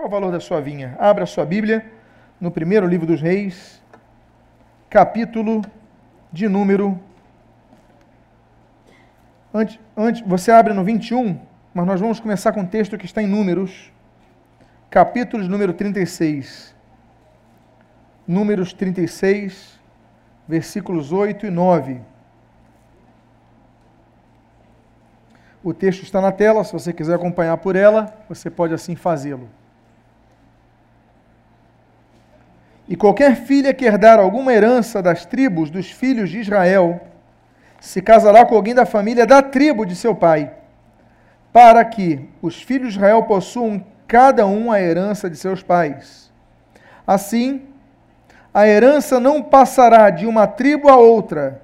Qual o valor da sua vinha? Abra sua Bíblia no primeiro livro dos Reis, capítulo de número. Antes, antes, você abre no 21, mas nós vamos começar com o texto que está em Números, capítulo de número 36. Números 36, versículos 8 e 9. O texto está na tela, se você quiser acompanhar por ela, você pode assim fazê-lo. E qualquer filha que herdar alguma herança das tribos dos filhos de Israel, se casará com alguém da família da tribo de seu pai, para que os filhos de Israel possuam cada um a herança de seus pais. Assim, a herança não passará de uma tribo a outra,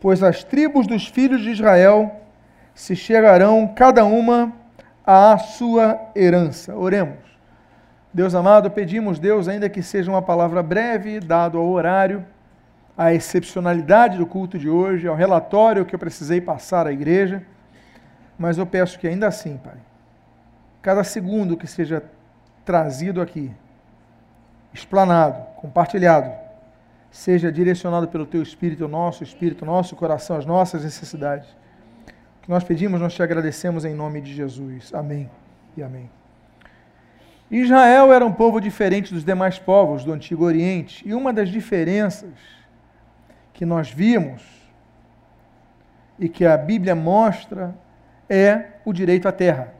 pois as tribos dos filhos de Israel se chegarão cada uma à sua herança. Oremos. Deus amado, pedimos, Deus, ainda que seja uma palavra breve, dado ao horário, à excepcionalidade do culto de hoje, ao relatório que eu precisei passar à igreja, mas eu peço que ainda assim, Pai, cada segundo que seja trazido aqui, explanado, compartilhado, seja direcionado pelo Teu Espírito, o nosso Espírito, o nosso coração, as nossas necessidades que nós pedimos, nós te agradecemos em nome de Jesus. Amém e amém. Israel era um povo diferente dos demais povos do Antigo Oriente, e uma das diferenças que nós vimos e que a Bíblia mostra é o direito à terra.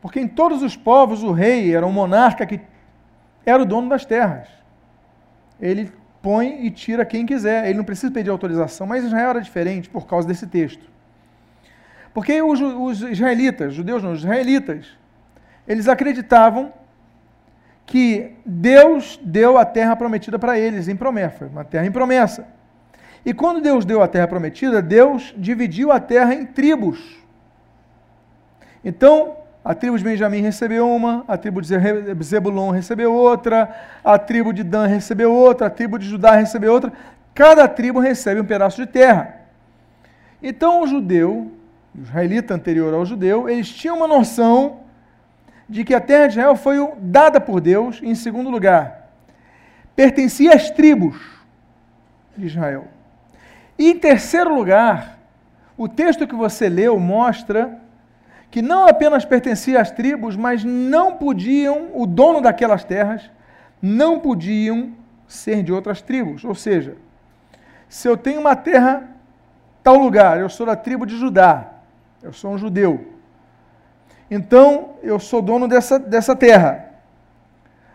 Porque em todos os povos o rei era um monarca que era o dono das terras. Ele põe e tira quem quiser, ele não precisa pedir autorização, mas Israel era diferente por causa desse texto. Porque os, os israelitas, judeus não, os israelitas, eles acreditavam que Deus deu a terra prometida para eles em promessa, uma terra em promessa. E quando Deus deu a terra prometida, Deus dividiu a terra em tribos. Então, a tribo de Benjamim recebeu uma, a tribo de Zebulon recebeu outra, a tribo de Dan recebeu outra, a tribo de Judá recebeu outra. Cada tribo recebe um pedaço de terra. Então, o judeu o israelita anterior ao judeu, eles tinham uma noção de que a terra de Israel foi dada por Deus, em segundo lugar, pertencia às tribos de Israel. E em terceiro lugar, o texto que você leu mostra que não apenas pertencia às tribos, mas não podiam, o dono daquelas terras, não podiam ser de outras tribos. Ou seja, se eu tenho uma terra, tal lugar, eu sou da tribo de Judá, eu sou um judeu. Então, eu sou dono dessa, dessa terra.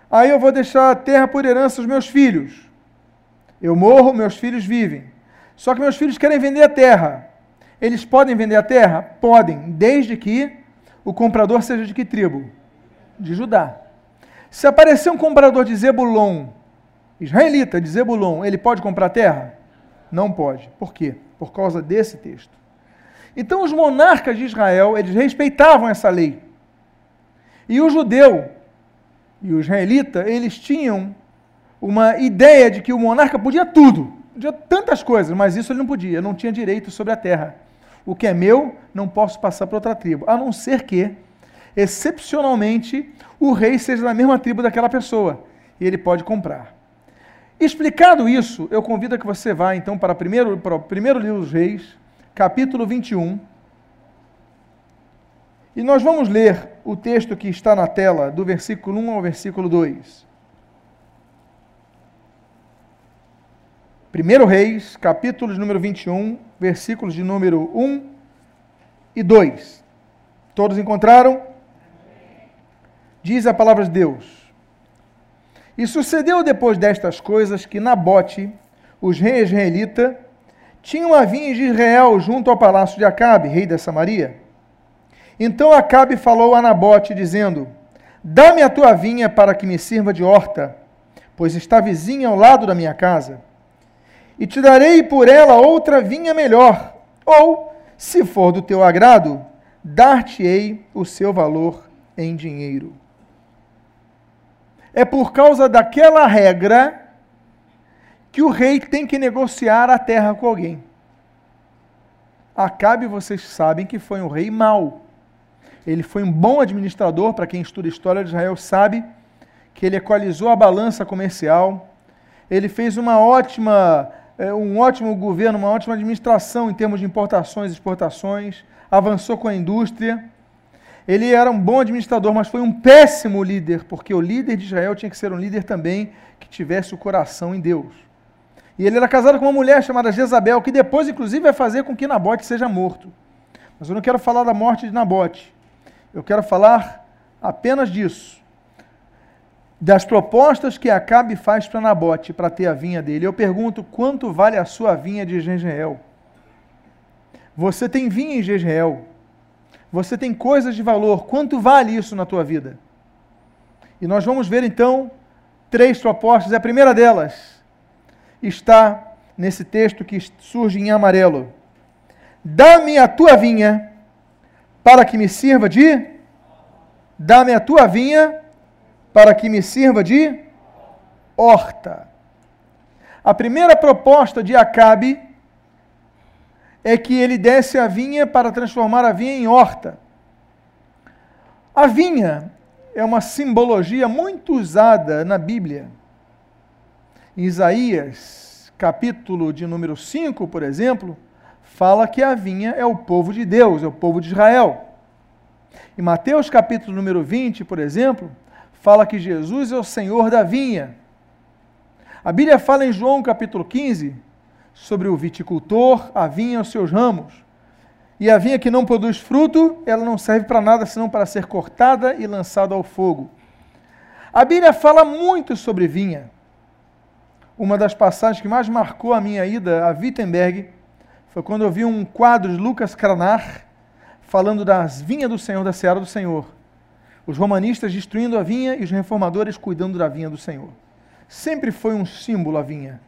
Aí eu vou deixar a terra por herança aos meus filhos. Eu morro, meus filhos vivem. Só que meus filhos querem vender a terra. Eles podem vender a terra? Podem, desde que o comprador seja de que tribo? De Judá. Se aparecer um comprador de Zebulon, israelita de Zebulon, ele pode comprar terra? Não pode. Por quê? Por causa desse texto. Então os monarcas de Israel, eles respeitavam essa lei. E o judeu e o israelita, eles tinham uma ideia de que o monarca podia tudo, podia tantas coisas, mas isso ele não podia, não tinha direito sobre a terra. O que é meu, não posso passar para outra tribo, a não ser que, excepcionalmente, o rei seja da mesma tribo daquela pessoa, e ele pode comprar. Explicado isso, eu convido a que você vá então para, primeiro, para o primeiro livro dos reis, capítulo 21. E nós vamos ler o texto que está na tela, do versículo 1 ao versículo 2. 1 Reis, capítulo de número 21, versículos de número 1 e 2. Todos encontraram? Diz a palavra de Deus. E sucedeu depois destas coisas que Nabote, os reis israelita, tinha uma vinha de Israel junto ao palácio de Acabe, rei da Samaria. Então Acabe falou a Nabote, dizendo: Dá-me a tua vinha para que me sirva de horta, pois está vizinha ao lado da minha casa. E te darei por ela outra vinha melhor, ou, se for do teu agrado, dar-te-ei o seu valor em dinheiro. É por causa daquela regra que o rei tem que negociar a terra com alguém. Acabe, vocês sabem que foi um rei mau. Ele foi um bom administrador, para quem estuda a história de Israel sabe que ele equalizou a balança comercial. Ele fez uma ótima, é, um ótimo governo, uma ótima administração em termos de importações e exportações, avançou com a indústria. Ele era um bom administrador, mas foi um péssimo líder, porque o líder de Israel tinha que ser um líder também que tivesse o coração em Deus. E ele era casado com uma mulher chamada Jezabel, que depois, inclusive, vai fazer com que Nabote seja morto. Mas eu não quero falar da morte de Nabote. Eu quero falar apenas disso. Das propostas que Acabe faz para Nabote para ter a vinha dele. Eu pergunto: quanto vale a sua vinha de Jezreel? Você tem vinha em Jezreel. Você tem coisas de valor. Quanto vale isso na tua vida? E nós vamos ver então três propostas. A primeira delas está nesse texto que surge em amarelo. Dá-me a tua vinha para que me sirva de. Dá-me a tua vinha para que me sirva de horta. A primeira proposta de Acabe é que ele desse a vinha para transformar a vinha em horta. A vinha é uma simbologia muito usada na Bíblia. Em Isaías, capítulo de número 5, por exemplo, fala que a vinha é o povo de Deus, é o povo de Israel. Em Mateus, capítulo número 20, por exemplo, fala que Jesus é o Senhor da vinha. A Bíblia fala em João, capítulo 15, sobre o viticultor, a vinha e os seus ramos. E a vinha que não produz fruto, ela não serve para nada senão para ser cortada e lançada ao fogo. A Bíblia fala muito sobre vinha. Uma das passagens que mais marcou a minha ida a Wittenberg foi quando eu vi um quadro de Lucas Cranar falando das vinhas do Senhor, da seara do Senhor. Os romanistas destruindo a vinha e os reformadores cuidando da vinha do Senhor. Sempre foi um símbolo a vinha.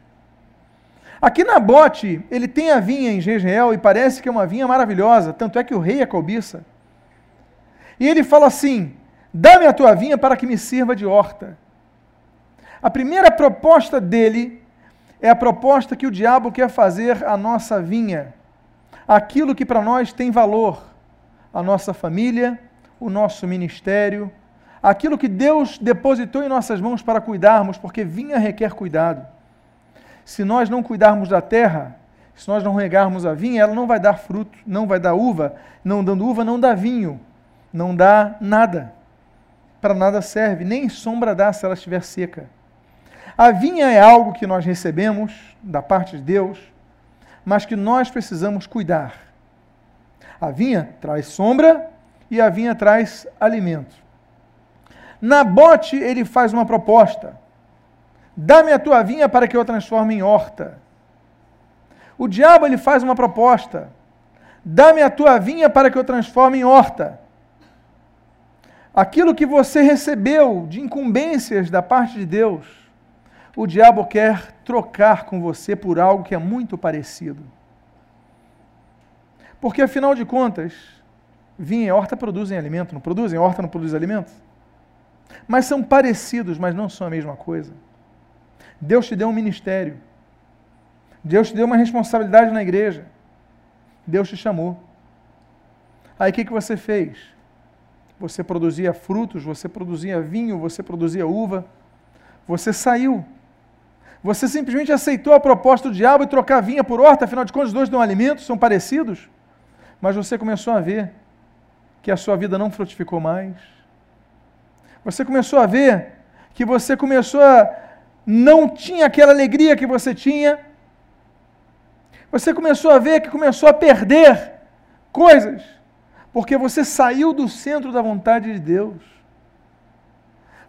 Aqui na Bote, ele tem a vinha em Jezreel e parece que é uma vinha maravilhosa, tanto é que o rei é cobiça. E ele fala assim: Dá-me a tua vinha para que me sirva de horta. A primeira proposta dele é a proposta que o diabo quer fazer à nossa vinha, aquilo que para nós tem valor, a nossa família, o nosso ministério, aquilo que Deus depositou em nossas mãos para cuidarmos, porque vinha requer cuidado. Se nós não cuidarmos da terra, se nós não regarmos a vinha, ela não vai dar fruto, não vai dar uva, não dando uva, não dá vinho, não dá nada. Para nada serve, nem sombra dá se ela estiver seca. A vinha é algo que nós recebemos da parte de Deus, mas que nós precisamos cuidar. A vinha traz sombra e a vinha traz alimento. Nabote, ele faz uma proposta. Dá-me a tua vinha para que eu transforme em horta. O diabo ele faz uma proposta. Dá-me a tua vinha para que eu transforme em horta. Aquilo que você recebeu de incumbências da parte de Deus, o diabo quer trocar com você por algo que é muito parecido. Porque afinal de contas, vinha e horta produzem alimento, não produzem? Horta não produz alimento? Mas são parecidos, mas não são a mesma coisa. Deus te deu um ministério. Deus te deu uma responsabilidade na igreja. Deus te chamou. Aí o que, que você fez? Você produzia frutos, você produzia vinho, você produzia uva. Você saiu. Você simplesmente aceitou a proposta do diabo e trocar vinha por horta, afinal de contas, os dois dão alimento, são parecidos. Mas você começou a ver que a sua vida não frutificou mais. Você começou a ver que você começou a não tinha aquela alegria que você tinha. Você começou a ver que começou a perder coisas, porque você saiu do centro da vontade de Deus.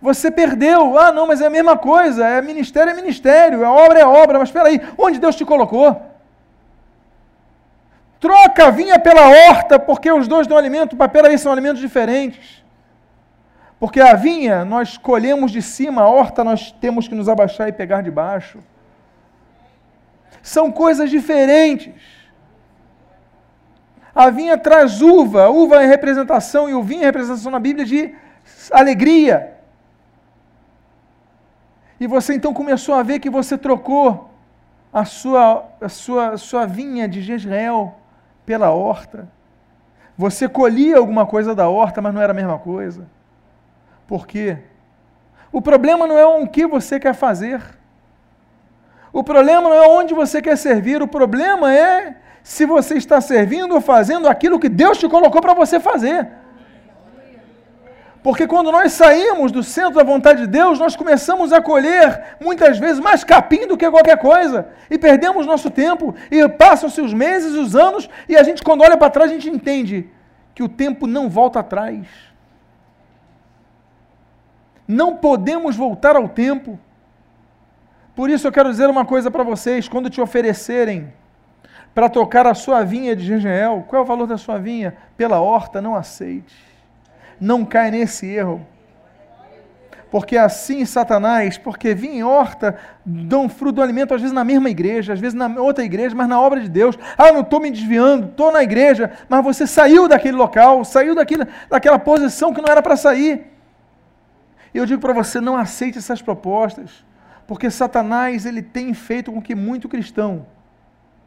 Você perdeu, ah, não, mas é a mesma coisa, é ministério é ministério, é obra é obra, mas espera aí, onde Deus te colocou? Troca a vinha pela horta, porque os dois dão alimento, papel aí são alimentos diferentes. Porque a vinha nós colhemos de cima, a horta nós temos que nos abaixar e pegar de baixo. São coisas diferentes. A vinha traz uva, uva é representação, e o vinho é representação na Bíblia de alegria. E você então começou a ver que você trocou a sua, a sua, a sua vinha de Jezreel pela horta. Você colhia alguma coisa da horta, mas não era a mesma coisa. Por quê? O problema não é o que você quer fazer. O problema não é onde você quer servir. O problema é se você está servindo ou fazendo aquilo que Deus te colocou para você fazer. Porque quando nós saímos do centro da vontade de Deus, nós começamos a colher muitas vezes mais capim do que qualquer coisa. E perdemos nosso tempo. E passam-se os meses, os anos, e a gente, quando olha para trás, a gente entende que o tempo não volta atrás. Não podemos voltar ao tempo. Por isso eu quero dizer uma coisa para vocês: quando te oferecerem para tocar a sua vinha de Gengel, qual é o valor da sua vinha? Pela horta, não aceite não cai nesse erro. Porque assim Satanás, porque vinha em horta, dão fruto do alimento, às vezes na mesma igreja, às vezes na outra igreja, mas na obra de Deus. Ah, não estou me desviando, estou na igreja, mas você saiu daquele local, saiu daquele, daquela posição que não era para sair. Eu digo para você, não aceite essas propostas, porque Satanás ele tem feito com que muito cristão,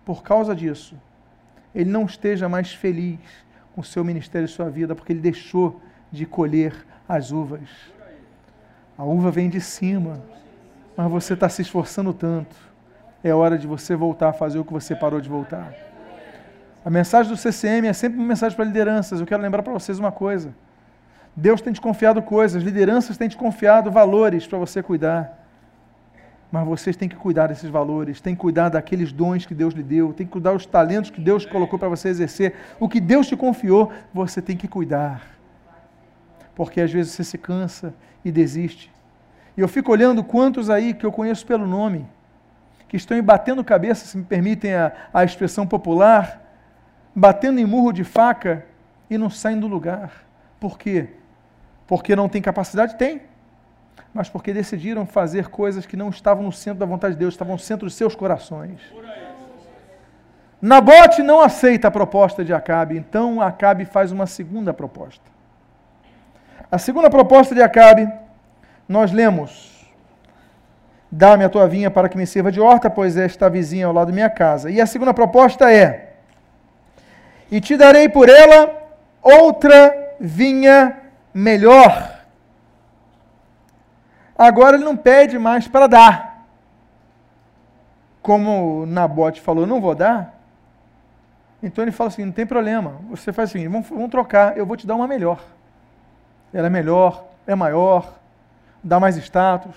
por causa disso, ele não esteja mais feliz com o seu ministério e sua vida, porque ele deixou de colher as uvas. A uva vem de cima, mas você está se esforçando tanto. É hora de você voltar a fazer o que você parou de voltar. A mensagem do CCM é sempre uma mensagem para lideranças. Eu quero lembrar para vocês uma coisa. Deus tem te confiado coisas, lideranças têm te confiado valores para você cuidar. Mas vocês têm que cuidar desses valores, têm que cuidar daqueles dons que Deus lhe deu, têm que cuidar dos talentos que Deus colocou para você exercer. O que Deus te confiou, você tem que cuidar porque às vezes você se cansa e desiste. E eu fico olhando quantos aí que eu conheço pelo nome, que estão batendo cabeça, se me permitem a, a expressão popular, batendo em murro de faca e não saem do lugar. Por quê? Porque não tem capacidade? Tem. Mas porque decidiram fazer coisas que não estavam no centro da vontade de Deus, estavam no centro dos seus corações. Nabote não aceita a proposta de Acabe, então Acabe faz uma segunda proposta. A segunda proposta de Acabe, nós lemos: Dá-me a tua vinha para que me sirva de horta, pois esta vizinha ao lado da minha casa. E a segunda proposta é: E te darei por ela outra vinha melhor. Agora ele não pede mais para dar. Como Nabote falou, não vou dar. Então ele fala assim: não tem problema. Você faz assim, vamos, vamos trocar, eu vou te dar uma melhor ela é melhor, é maior, dá mais status.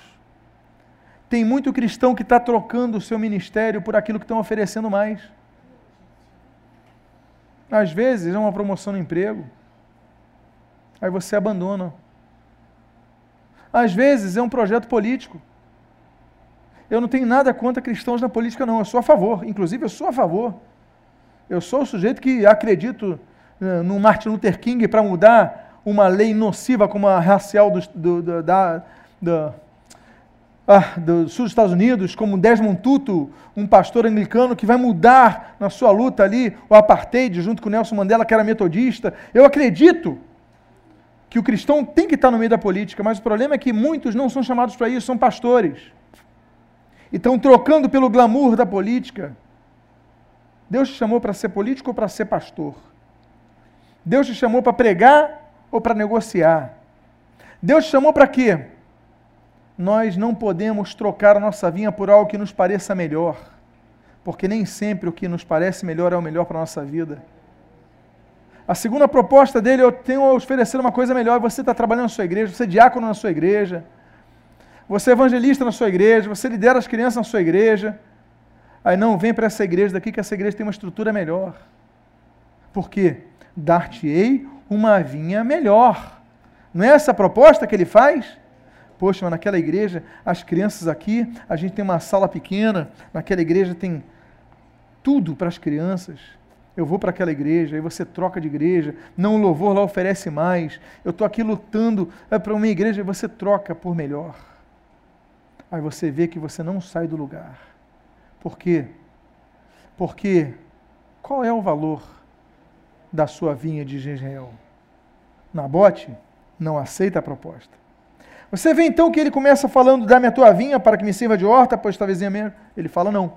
Tem muito cristão que está trocando o seu ministério por aquilo que estão oferecendo mais. Às vezes é uma promoção no emprego, aí você abandona. Às vezes é um projeto político. Eu não tenho nada contra cristãos na política, não. Eu sou a favor. Inclusive, eu sou a favor. Eu sou o sujeito que acredito eh, no Martin Luther King para mudar uma lei nociva como a racial do, do, do, da, do, ah, do sul dos Estados Unidos, como Desmond Tutu, um pastor anglicano que vai mudar na sua luta ali o apartheid junto com Nelson Mandela, que era metodista. Eu acredito que o cristão tem que estar no meio da política, mas o problema é que muitos não são chamados para isso, são pastores. E estão trocando pelo glamour da política. Deus te chamou para ser político ou para ser pastor? Deus te chamou para pregar ou para negociar. Deus chamou para quê? Nós não podemos trocar a nossa vinha por algo que nos pareça melhor, porque nem sempre o que nos parece melhor é o melhor para a nossa vida. A segunda proposta dele, eu tenho a oferecer uma coisa melhor. Você está trabalhando na sua igreja, você é diácono na sua igreja, você é evangelista na sua igreja, você lidera as crianças na sua igreja. Aí não, vem para essa igreja daqui que essa igreja tem uma estrutura melhor. Por quê? Dar-te-ei uma vinha melhor. Não é essa a proposta que ele faz? Poxa, mas naquela igreja, as crianças aqui, a gente tem uma sala pequena, naquela igreja tem tudo para as crianças. Eu vou para aquela igreja, aí você troca de igreja, não o louvor lá oferece mais. Eu estou aqui lutando é para uma igreja e você troca por melhor. Aí você vê que você não sai do lugar. Por quê? Porque qual é o valor da sua vinha de Jezreel? Nabote não aceita a proposta. Você vê então que ele começa falando: dá-me a tua vinha para que me sirva de horta, pois tua vizinha mesmo. Ele fala: não.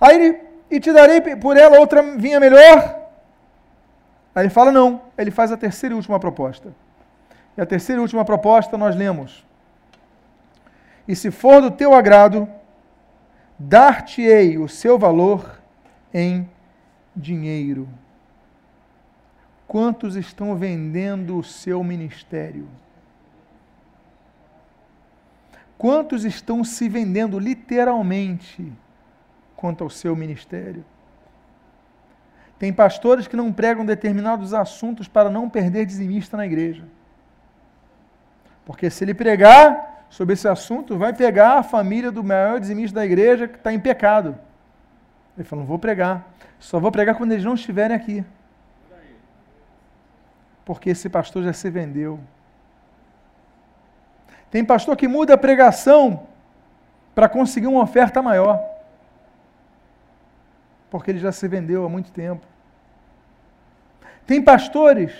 Aí ele, e te darei por ela outra vinha melhor. Aí ele fala não, ele faz a terceira e última proposta. E a terceira e última proposta nós lemos: E se for do teu agrado, dar-te-ei o seu valor em dinheiro. Quantos estão vendendo o seu ministério? Quantos estão se vendendo literalmente quanto ao seu ministério? Tem pastores que não pregam determinados assuntos para não perder dizimista na igreja. Porque se ele pregar sobre esse assunto, vai pegar a família do maior dizimista da igreja que está em pecado. Ele falou: não vou pregar. Só vou pregar quando eles não estiverem aqui. Porque esse pastor já se vendeu. Tem pastor que muda a pregação para conseguir uma oferta maior. Porque ele já se vendeu há muito tempo. Tem pastores,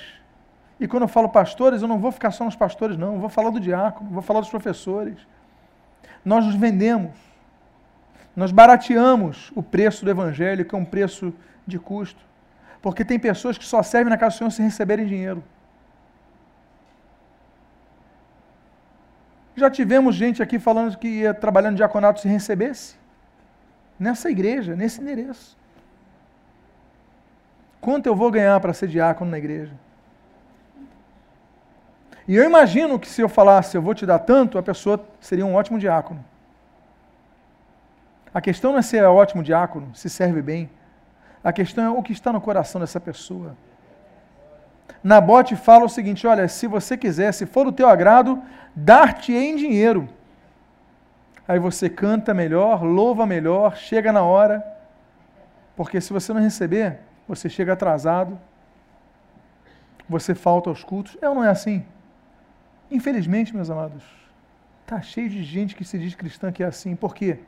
e quando eu falo pastores, eu não vou ficar só nos pastores, não. Eu vou falar do diácono, vou falar dos professores. Nós nos vendemos. Nós barateamos o preço do evangelho, que é um preço de custo. Porque tem pessoas que só servem na casa do Senhor sem receberem dinheiro. Já tivemos gente aqui falando que ia trabalhando diaconato se recebesse. Nessa igreja, nesse endereço. Quanto eu vou ganhar para ser diácono na igreja? E eu imagino que se eu falasse, eu vou te dar tanto, a pessoa seria um ótimo diácono. A questão não é ser ótimo diácono, se serve bem. A questão é o que está no coração dessa pessoa. Nabote fala o seguinte: olha, se você quiser, se for do teu agrado, dar-te em dinheiro. Aí você canta melhor, louva melhor, chega na hora. Porque se você não receber, você chega atrasado, você falta aos cultos. É ou não é assim? Infelizmente, meus amados, está cheio de gente que se diz cristã que é assim. Por quê?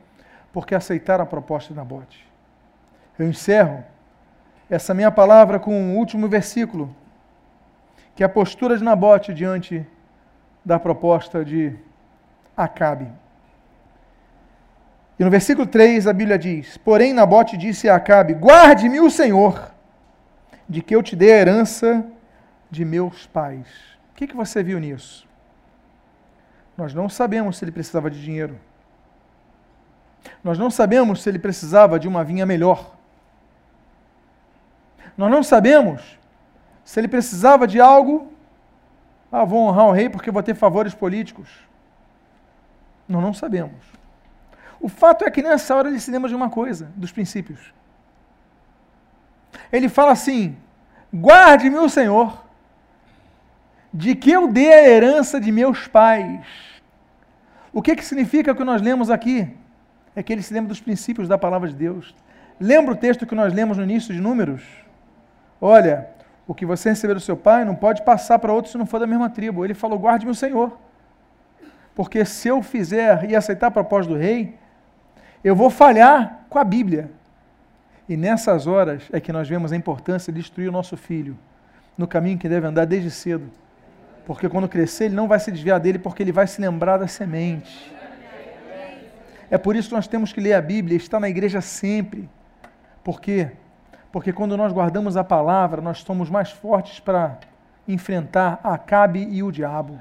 Porque aceitaram a proposta de Nabote. Eu encerro essa minha palavra com o último versículo, que é a postura de Nabote diante da proposta de Acabe. E no versículo 3 a Bíblia diz: Porém, Nabote disse a Acabe: Guarde-me o Senhor, de que eu te dê a herança de meus pais. O que, que você viu nisso? Nós não sabemos se ele precisava de dinheiro. Nós não sabemos se ele precisava de uma vinha melhor. Nós não sabemos se ele precisava de algo. Ah, vou honrar o rei porque vou ter favores políticos. Nós não sabemos. O fato é que nessa hora ele se lembra de uma coisa, dos princípios. Ele fala assim: guarde-me o Senhor, de que eu dê a herança de meus pais. O que, que significa o que nós lemos aqui? É que ele se lembra dos princípios da palavra de Deus. Lembra o texto que nós lemos no início de Números? Olha, o que você receber do seu pai não pode passar para outro se não for da mesma tribo. Ele falou: guarde-me o Senhor. Porque se eu fizer e aceitar a proposta do rei, eu vou falhar com a Bíblia. E nessas horas é que nós vemos a importância de instruir o nosso filho no caminho que deve andar desde cedo. Porque quando crescer, ele não vai se desviar dele, porque ele vai se lembrar da semente. É por isso que nós temos que ler a Bíblia, estar na igreja sempre. Por quê? Porque quando nós guardamos a palavra, nós somos mais fortes para enfrentar Acabe e o diabo.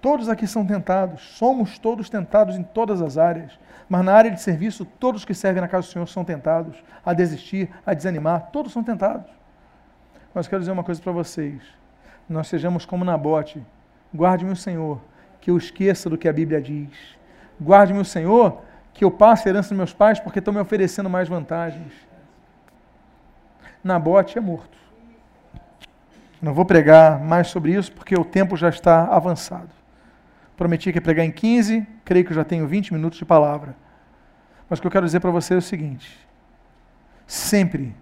Todos aqui são tentados, somos todos tentados em todas as áreas. Mas na área de serviço, todos que servem na casa do Senhor são tentados a desistir, a desanimar, todos são tentados. Mas quero dizer uma coisa para vocês: nós sejamos como Nabote. Guarde-me o Senhor, que eu esqueça do que a Bíblia diz. Guarde-me o Senhor, que eu passe a herança dos meus pais, porque estão me oferecendo mais vantagens. Nabote é morto. Não vou pregar mais sobre isso, porque o tempo já está avançado. Prometi que ia pregar em 15, creio que já tenho 20 minutos de palavra. Mas o que eu quero dizer para você é o seguinte: sempre,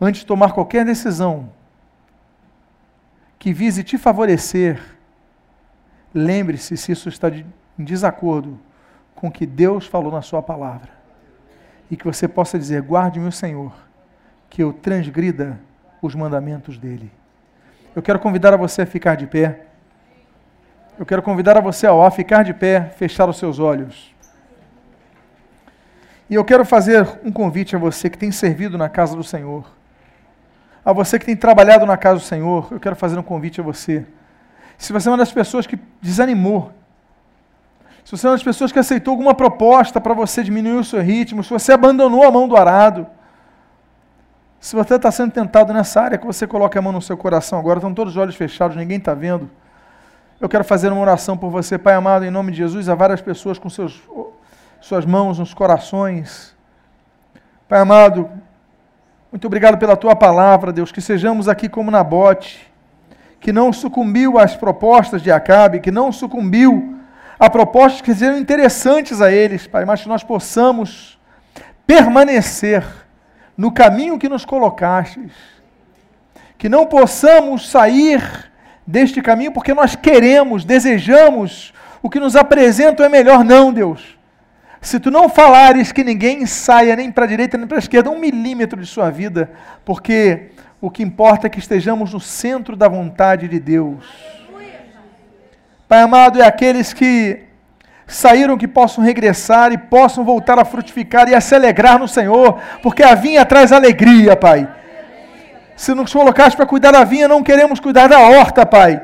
antes de tomar qualquer decisão que vise te favorecer, lembre-se se isso está em desacordo com o que Deus falou na Sua palavra. E que você possa dizer: guarde-me o Senhor, que eu transgrida os mandamentos dele. Eu quero convidar a você a ficar de pé. Eu quero convidar a você a ficar de pé, fechar os seus olhos. E eu quero fazer um convite a você que tem servido na casa do Senhor, A você que tem trabalhado na casa do Senhor, eu quero fazer um convite a você. Se você é uma das pessoas que desanimou, se você é uma das pessoas que aceitou alguma proposta para você diminuir o seu ritmo, se você abandonou a mão do arado, se você está sendo tentado nessa área, que você coloque a mão no seu coração agora, estão todos os olhos fechados, ninguém está vendo. Eu quero fazer uma oração por você, Pai amado, em nome de Jesus, a várias pessoas com seus, suas mãos nos corações. Pai amado, muito obrigado pela tua palavra, Deus, que sejamos aqui como Nabote, que não sucumbiu às propostas de Acabe, que não sucumbiu a propostas que sejam interessantes a eles, Pai, mas que nós possamos permanecer no caminho que nos colocastes. Que não possamos sair deste caminho porque nós queremos, desejamos, o que nos apresentam é melhor, não, Deus. Se tu não falares que ninguém saia nem para a direita nem para a esquerda um milímetro de sua vida, porque o que importa é que estejamos no centro da vontade de Deus. Pai amado, é aqueles que saíram que possam regressar e possam voltar a frutificar e a se alegrar no Senhor, porque a vinha traz alegria, Pai. Se nos colocaste para cuidar da vinha, não queremos cuidar da horta, Pai.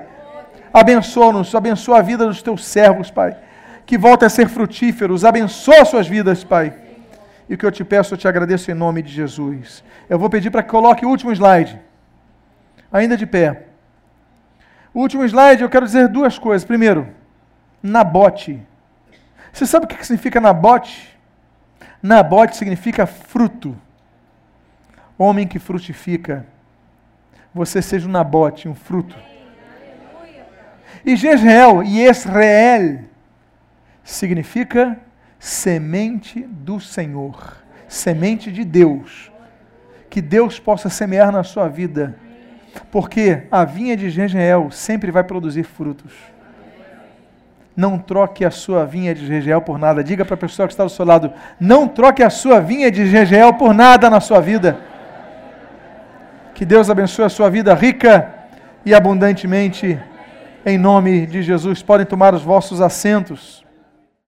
Abençoa-nos, abençoa a vida dos teus servos, Pai. Que voltem a ser frutíferos, abençoa suas vidas, Pai. E o que eu te peço, eu te agradeço em nome de Jesus. Eu vou pedir para que coloque o último slide. Ainda de pé. O último slide, eu quero dizer duas coisas. Primeiro, Nabote. Você sabe o que significa Nabote? Nabote significa fruto. Homem que frutifica. Você seja um Nabote, um fruto. E Jezreel e Israel significa semente do Senhor, semente de Deus. Que Deus possa semear na sua vida, porque a vinha de Jezreel sempre vai produzir frutos. Não troque a sua vinha de Jezreel por nada. Diga para a pessoa que está do seu lado: não troque a sua vinha de Jezreel por nada na sua vida. Que Deus abençoe a sua vida rica e abundantemente. Em nome de Jesus, podem tomar os vossos assentos.